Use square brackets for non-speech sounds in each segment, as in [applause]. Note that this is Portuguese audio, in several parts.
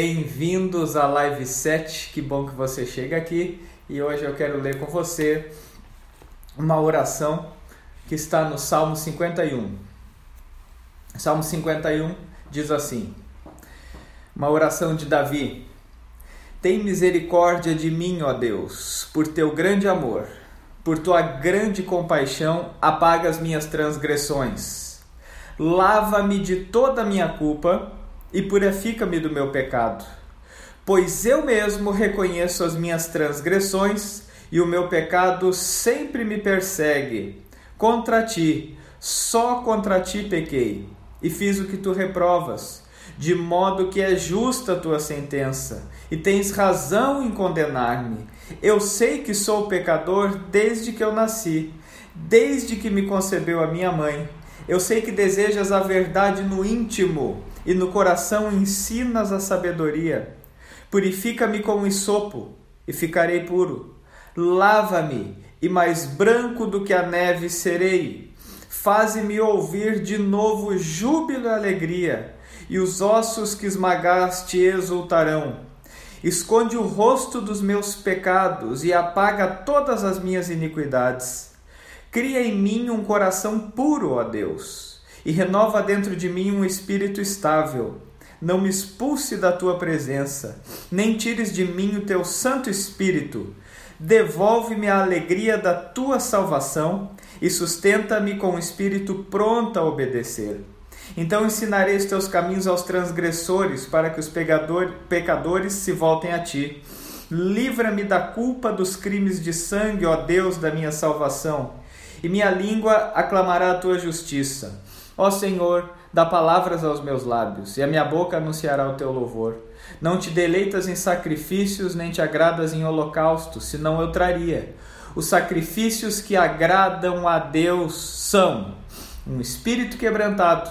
Bem-vindos à Live 7, que bom que você chega aqui e hoje eu quero ler com você uma oração que está no Salmo 51. Salmo 51 diz assim: Uma oração de Davi. Tem misericórdia de mim, ó Deus, por teu grande amor, por tua grande compaixão, apaga as minhas transgressões. Lava-me de toda a minha culpa e purifica-me do meu pecado. Pois eu mesmo reconheço as minhas transgressões e o meu pecado sempre me persegue. Contra ti, só contra ti pequei e fiz o que tu reprovas, de modo que é justa a tua sentença e tens razão em condenar-me. Eu sei que sou pecador desde que eu nasci, desde que me concebeu a minha mãe. Eu sei que desejas a verdade no íntimo e no coração ensinas a sabedoria. Purifica-me como isopo e ficarei puro. Lava-me e mais branco do que a neve serei. Faze-me ouvir de novo júbilo e alegria, e os ossos que esmagaste exultarão. Esconde o rosto dos meus pecados e apaga todas as minhas iniquidades. Cria em mim um coração puro, ó Deus e renova dentro de mim um espírito estável. Não me expulse da tua presença, nem tires de mim o teu Santo Espírito. Devolve-me a alegria da tua salvação e sustenta-me com o espírito pronto a obedecer. Então ensinarei os teus caminhos aos transgressores, para que os pecadores se voltem a ti. Livra-me da culpa dos crimes de sangue, ó Deus da minha salvação, e minha língua aclamará a tua justiça. Ó Senhor, dá palavras aos meus lábios, e a minha boca anunciará o teu louvor. Não te deleitas em sacrifícios, nem te agradas em holocaustos, senão eu traria. Os sacrifícios que agradam a Deus são um espírito quebrantado,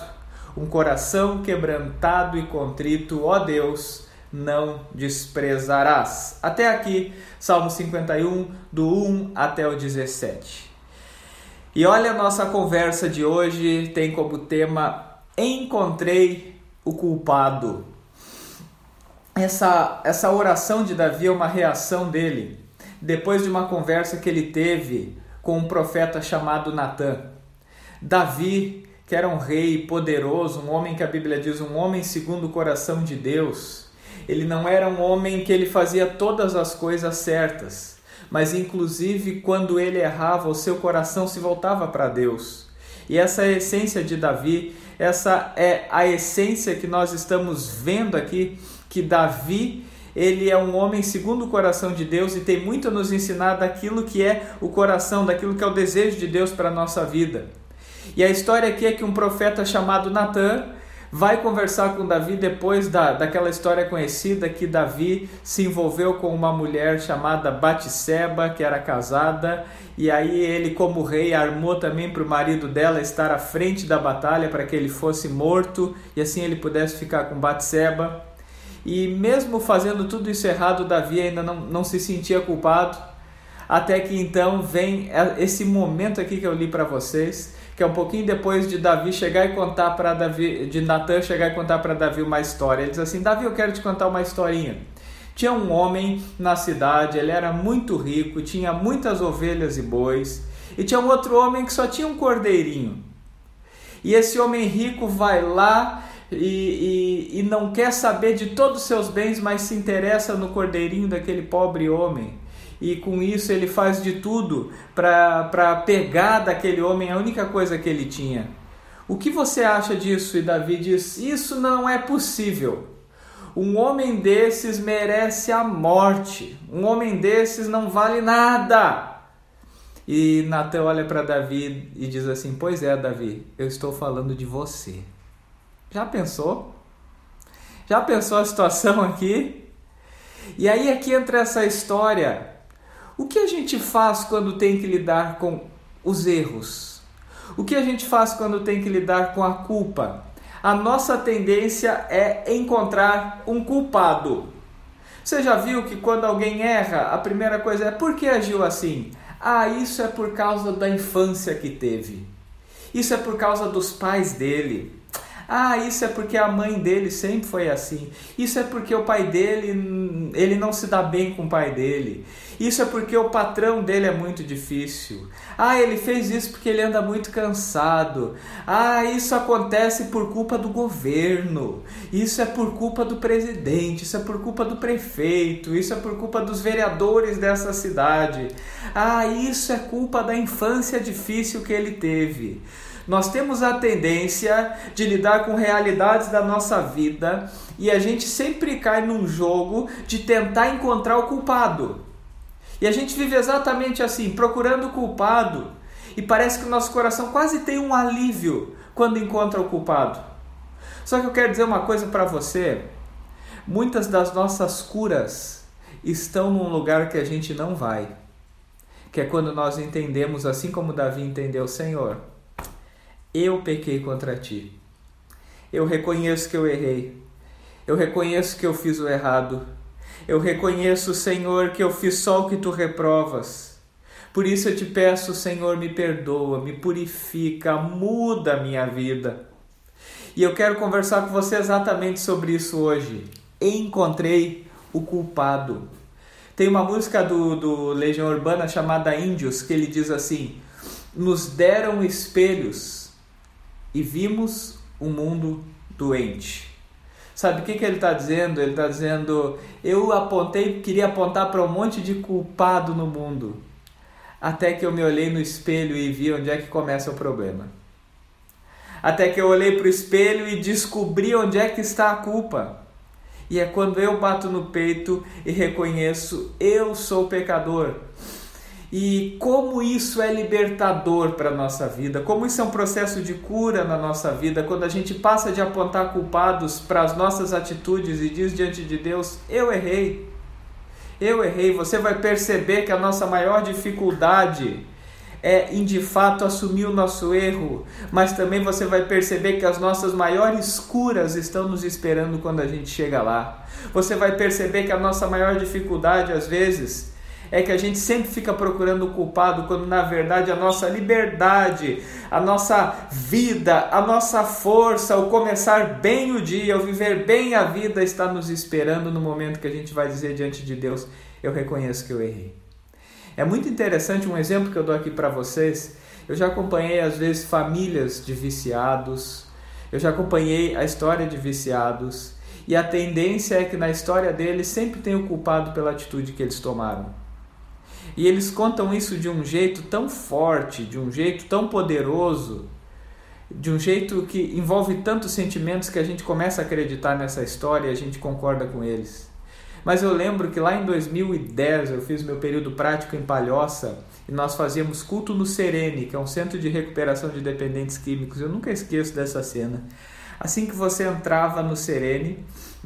um coração quebrantado e contrito, ó Deus, não desprezarás. Até aqui, Salmo 51, do 1 até o 17. E olha a nossa conversa de hoje, tem como tema Encontrei o culpado. Essa, essa oração de Davi é uma reação dele, depois de uma conversa que ele teve com um profeta chamado Natã. Davi, que era um rei poderoso, um homem que a Bíblia diz um homem segundo o coração de Deus, ele não era um homem que ele fazia todas as coisas certas mas inclusive quando ele errava, o seu coração se voltava para Deus. E essa é a essência de Davi, essa é a essência que nós estamos vendo aqui, que Davi, ele é um homem segundo o coração de Deus e tem muito a nos ensinar daquilo que é o coração, daquilo que é o desejo de Deus para a nossa vida. E a história aqui é que um profeta chamado Natan, vai conversar com Davi depois da, daquela história conhecida que Davi se envolveu com uma mulher chamada Batseba, que era casada, e aí ele, como rei, armou também para o marido dela estar à frente da batalha para que ele fosse morto e assim ele pudesse ficar com Batseba. E mesmo fazendo tudo isso errado, Davi ainda não, não se sentia culpado. Até que então vem esse momento aqui que eu li para vocês, que é um pouquinho depois de Davi chegar e contar para Davi, de Natan chegar e contar para Davi uma história. Ele diz assim: Davi, eu quero te contar uma historinha. Tinha um homem na cidade, ele era muito rico, tinha muitas ovelhas e bois, e tinha um outro homem que só tinha um cordeirinho. E esse homem rico vai lá e, e, e não quer saber de todos os seus bens, mas se interessa no cordeirinho daquele pobre homem e com isso ele faz de tudo para pegar daquele homem a única coisa que ele tinha. O que você acha disso? E Davi diz: Isso não é possível. Um homem desses merece a morte. Um homem desses não vale nada. E Natan olha para Davi e diz assim: Pois é, Davi, eu estou falando de você. Já pensou? Já pensou a situação [laughs] aqui? E aí aqui entra essa história o que a gente faz quando tem que lidar com os erros? O que a gente faz quando tem que lidar com a culpa? A nossa tendência é encontrar um culpado. Você já viu que quando alguém erra, a primeira coisa é por que agiu assim? Ah, isso é por causa da infância que teve. Isso é por causa dos pais dele. Ah, isso é porque a mãe dele sempre foi assim. Isso é porque o pai dele, ele não se dá bem com o pai dele. Isso é porque o patrão dele é muito difícil. Ah, ele fez isso porque ele anda muito cansado. Ah, isso acontece por culpa do governo. Isso é por culpa do presidente. Isso é por culpa do prefeito. Isso é por culpa dos vereadores dessa cidade. Ah, isso é culpa da infância difícil que ele teve. Nós temos a tendência de lidar com realidades da nossa vida e a gente sempre cai num jogo de tentar encontrar o culpado. E a gente vive exatamente assim, procurando o culpado, e parece que o nosso coração quase tem um alívio quando encontra o culpado. Só que eu quero dizer uma coisa para você: muitas das nossas curas estão num lugar que a gente não vai, que é quando nós entendemos, assim como Davi entendeu, Senhor, eu pequei contra ti. Eu reconheço que eu errei. Eu reconheço que eu fiz o errado. Eu reconheço, Senhor, que eu fiz só o que tu reprovas. Por isso eu te peço, Senhor, me perdoa, me purifica, muda a minha vida. E eu quero conversar com você exatamente sobre isso hoje. Encontrei o culpado. Tem uma música do, do Legião Urbana chamada Índios que ele diz assim: Nos deram espelhos e vimos um mundo doente. Sabe o que, que ele está dizendo? Ele está dizendo: eu apontei, queria apontar para um monte de culpado no mundo, até que eu me olhei no espelho e vi onde é que começa o problema. Até que eu olhei para o espelho e descobri onde é que está a culpa. E é quando eu bato no peito e reconheço: eu sou pecador e como isso é libertador para a nossa vida, como isso é um processo de cura na nossa vida, quando a gente passa de apontar culpados para as nossas atitudes e diz diante de Deus: Eu errei, eu errei. Você vai perceber que a nossa maior dificuldade é em de fato assumir o nosso erro, mas também você vai perceber que as nossas maiores curas estão nos esperando quando a gente chega lá. Você vai perceber que a nossa maior dificuldade às vezes é que a gente sempre fica procurando o culpado, quando na verdade a nossa liberdade, a nossa vida, a nossa força, o começar bem o dia, o viver bem a vida está nos esperando no momento que a gente vai dizer diante de Deus: Eu reconheço que eu errei. É muito interessante um exemplo que eu dou aqui para vocês. Eu já acompanhei às vezes famílias de viciados, eu já acompanhei a história de viciados. E a tendência é que na história deles sempre tem o culpado pela atitude que eles tomaram. E eles contam isso de um jeito tão forte, de um jeito tão poderoso, de um jeito que envolve tantos sentimentos que a gente começa a acreditar nessa história e a gente concorda com eles. Mas eu lembro que lá em 2010 eu fiz meu período prático em Palhoça e nós fazíamos culto no Serene, que é um centro de recuperação de dependentes químicos. Eu nunca esqueço dessa cena. Assim que você entrava no Serene,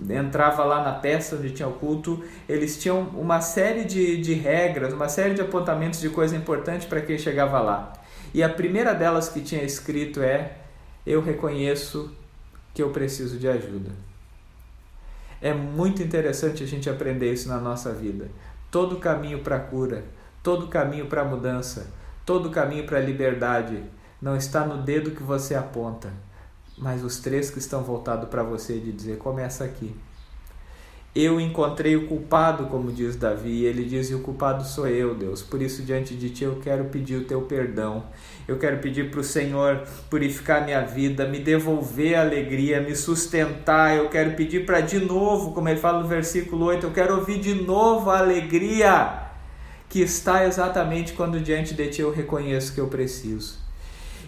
entrava lá na peça onde tinha o culto, eles tinham uma série de, de regras, uma série de apontamentos de coisa importante para quem chegava lá. E a primeira delas que tinha escrito é: Eu reconheço que eu preciso de ajuda. É muito interessante a gente aprender isso na nossa vida. Todo caminho para a cura, todo caminho para a mudança, todo caminho para a liberdade não está no dedo que você aponta, mas os três que estão voltados para você de dizer começa aqui. Eu encontrei o culpado, como diz Davi, e ele diz: e o culpado sou eu, Deus. Por isso, diante de ti, eu quero pedir o teu perdão. Eu quero pedir para o Senhor purificar minha vida, me devolver a alegria, me sustentar. Eu quero pedir para de novo, como ele fala no versículo 8, eu quero ouvir de novo a alegria que está exatamente quando diante de ti eu reconheço que eu preciso.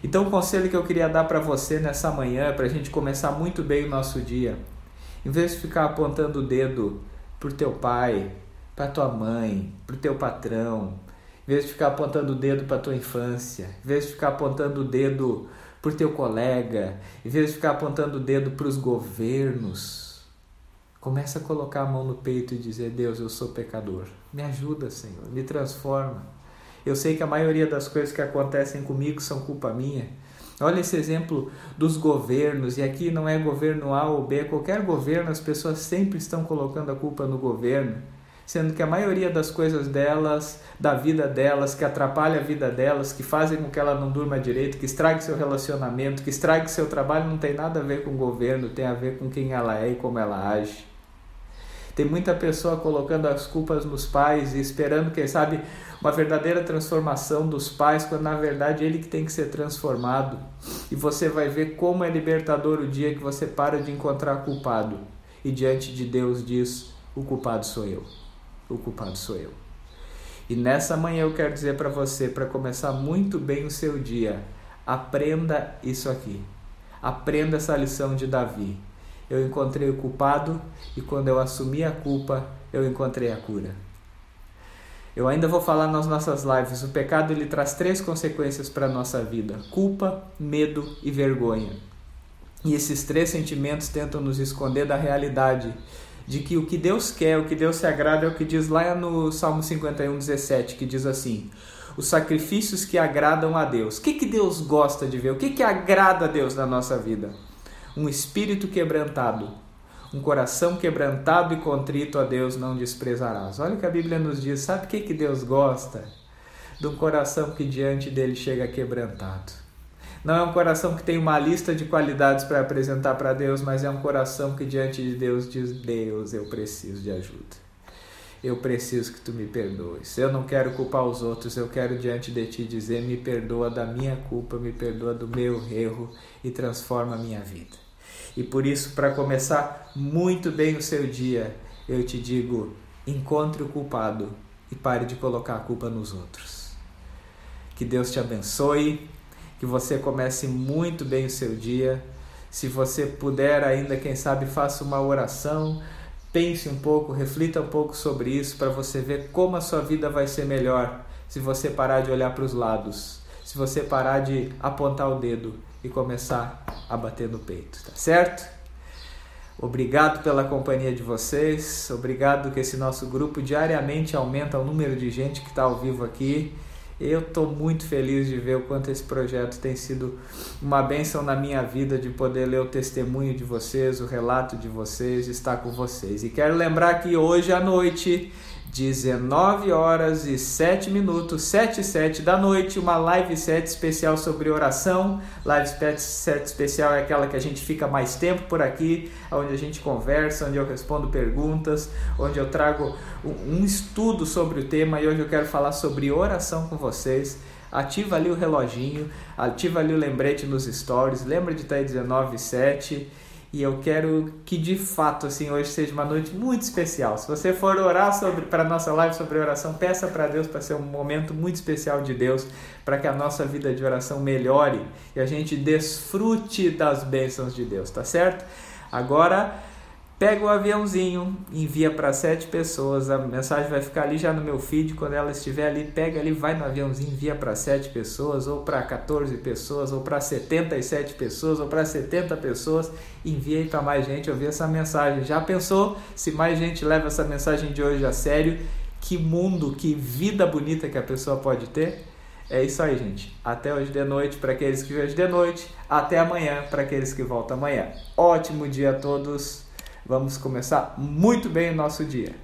Então, o conselho que eu queria dar para você nessa manhã, para a gente começar muito bem o nosso dia, em vez de ficar apontando o dedo para o teu pai, para tua mãe, para o teu patrão, em vez de ficar apontando o dedo para tua infância, em vez de ficar apontando o dedo para o teu colega, em vez de ficar apontando o dedo para os governos, começa a colocar a mão no peito e dizer: Deus, eu sou pecador, me ajuda, Senhor, me transforma. Eu sei que a maioria das coisas que acontecem comigo são culpa minha. Olha esse exemplo dos governos, e aqui não é governo A ou B, qualquer governo, as pessoas sempre estão colocando a culpa no governo. sendo que a maioria das coisas delas, da vida delas, que atrapalha a vida delas, que fazem com que ela não durma direito, que estrague seu relacionamento, que estrague seu trabalho, não tem nada a ver com o governo, tem a ver com quem ela é e como ela age. Tem muita pessoa colocando as culpas nos pais e esperando, quem sabe, uma verdadeira transformação dos pais, quando na verdade ele que tem que ser transformado. E você vai ver como é libertador o dia que você para de encontrar culpado e diante de Deus diz: o culpado sou eu. O culpado sou eu. E nessa manhã eu quero dizer para você, para começar muito bem o seu dia, aprenda isso aqui. Aprenda essa lição de Davi eu encontrei o culpado e quando eu assumi a culpa, eu encontrei a cura. Eu ainda vou falar nas nossas lives, o pecado ele traz três consequências para a nossa vida: culpa, medo e vergonha. E esses três sentimentos tentam nos esconder da realidade de que o que Deus quer, o que Deus se agrada é o que diz lá no Salmo 51, 17, que diz assim: os sacrifícios que agradam a Deus. O que, que Deus gosta de ver? O que, que agrada a Deus na nossa vida? Um espírito quebrantado, um coração quebrantado e contrito a Deus não desprezarás. Olha o que a Bíblia nos diz. Sabe o que, que Deus gosta? De um coração que diante dele chega quebrantado. Não é um coração que tem uma lista de qualidades para apresentar para Deus, mas é um coração que diante de Deus diz: Deus, eu preciso de ajuda. Eu preciso que tu me perdoes. Eu não quero culpar os outros, eu quero diante de ti dizer: me perdoa da minha culpa, me perdoa do meu erro e transforma a minha vida. E por isso, para começar muito bem o seu dia, eu te digo: encontre o culpado e pare de colocar a culpa nos outros. Que Deus te abençoe, que você comece muito bem o seu dia. Se você puder ainda, quem sabe, faça uma oração, pense um pouco, reflita um pouco sobre isso para você ver como a sua vida vai ser melhor se você parar de olhar para os lados, se você parar de apontar o dedo e começar a bater no peito, tá certo? Obrigado pela companhia de vocês, obrigado que esse nosso grupo diariamente aumenta o número de gente que está ao vivo aqui. Eu estou muito feliz de ver o quanto esse projeto tem sido uma bênção na minha vida, de poder ler o testemunho de vocês, o relato de vocês, estar com vocês. E quero lembrar que hoje à noite 19 horas e 7 minutos, 7 e 7 da noite, uma live set especial sobre oração. Live set especial é aquela que a gente fica mais tempo por aqui, onde a gente conversa, onde eu respondo perguntas, onde eu trago um estudo sobre o tema e hoje eu quero falar sobre oração com vocês. Ativa ali o reloginho, ativa ali o lembrete nos stories, lembra de estar aí 19 e 7 e eu quero que de fato assim hoje seja uma noite muito especial. Se você for orar sobre para nossa live sobre oração, peça para Deus para ser um momento muito especial de Deus, para que a nossa vida de oração melhore e a gente desfrute das bênçãos de Deus, tá certo? Agora Pega o aviãozinho, envia para sete pessoas, a mensagem vai ficar ali já no meu feed. Quando ela estiver ali, pega ali, vai no aviãozinho, envia para sete pessoas, ou para 14 pessoas, ou para 77 pessoas, ou para 70 pessoas. Envia aí para mais gente ouvir essa mensagem. Já pensou se mais gente leva essa mensagem de hoje a sério? Que mundo, que vida bonita que a pessoa pode ter? É isso aí, gente. Até hoje de noite para aqueles que hoje de noite. Até amanhã para aqueles que voltam amanhã. Ótimo dia a todos. Vamos começar muito bem o nosso dia.